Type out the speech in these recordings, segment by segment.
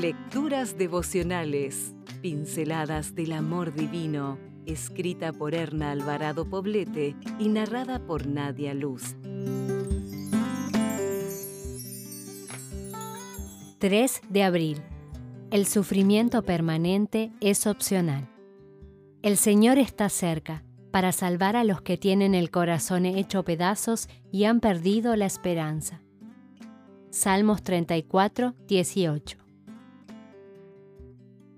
Lecturas devocionales, pinceladas del amor divino, escrita por Erna Alvarado Poblete y narrada por Nadia Luz. 3 de abril. El sufrimiento permanente es opcional. El Señor está cerca para salvar a los que tienen el corazón hecho pedazos y han perdido la esperanza. Salmos 34, 18.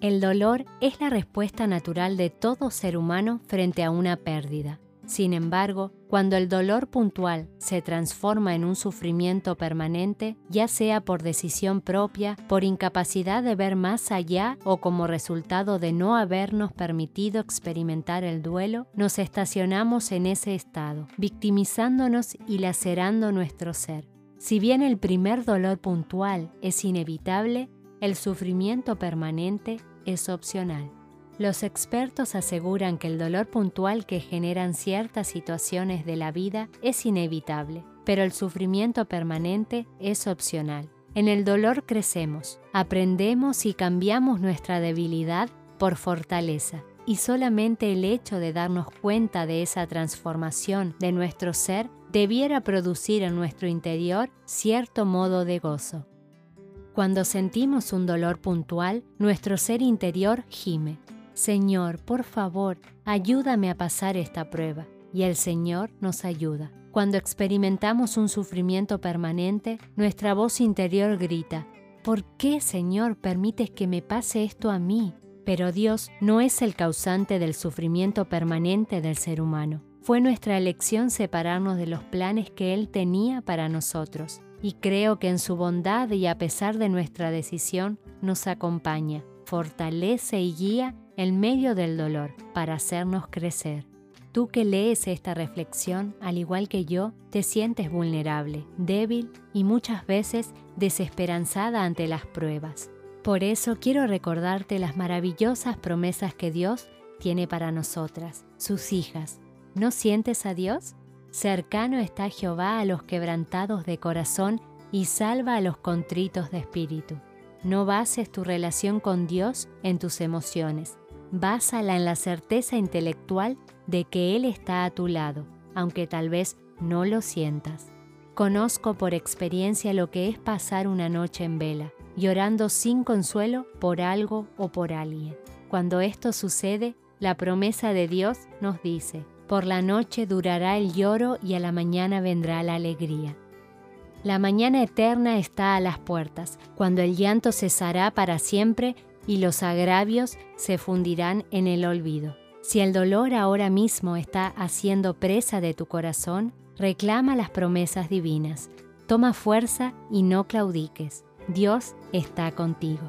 El dolor es la respuesta natural de todo ser humano frente a una pérdida. Sin embargo, cuando el dolor puntual se transforma en un sufrimiento permanente, ya sea por decisión propia, por incapacidad de ver más allá o como resultado de no habernos permitido experimentar el duelo, nos estacionamos en ese estado, victimizándonos y lacerando nuestro ser. Si bien el primer dolor puntual es inevitable, el sufrimiento permanente es opcional. Los expertos aseguran que el dolor puntual que generan ciertas situaciones de la vida es inevitable, pero el sufrimiento permanente es opcional. En el dolor crecemos, aprendemos y cambiamos nuestra debilidad por fortaleza, y solamente el hecho de darnos cuenta de esa transformación de nuestro ser debiera producir en nuestro interior cierto modo de gozo. Cuando sentimos un dolor puntual, nuestro ser interior gime. Señor, por favor, ayúdame a pasar esta prueba. Y el Señor nos ayuda. Cuando experimentamos un sufrimiento permanente, nuestra voz interior grita, ¿por qué, Señor, permites que me pase esto a mí? Pero Dios no es el causante del sufrimiento permanente del ser humano. Fue nuestra elección separarnos de los planes que Él tenía para nosotros y creo que en su bondad y a pesar de nuestra decisión nos acompaña, fortalece y guía en medio del dolor para hacernos crecer. Tú que lees esta reflexión, al igual que yo, te sientes vulnerable, débil y muchas veces desesperanzada ante las pruebas. Por eso quiero recordarte las maravillosas promesas que Dios tiene para nosotras, sus hijas. ¿No sientes a Dios? Cercano está Jehová a los quebrantados de corazón y salva a los contritos de espíritu. No bases tu relación con Dios en tus emociones, básala en la certeza intelectual de que Él está a tu lado, aunque tal vez no lo sientas. Conozco por experiencia lo que es pasar una noche en vela, llorando sin consuelo por algo o por alguien. Cuando esto sucede, la promesa de Dios nos dice, por la noche durará el lloro y a la mañana vendrá la alegría. La mañana eterna está a las puertas, cuando el llanto cesará para siempre y los agravios se fundirán en el olvido. Si el dolor ahora mismo está haciendo presa de tu corazón, reclama las promesas divinas. Toma fuerza y no claudiques. Dios está contigo.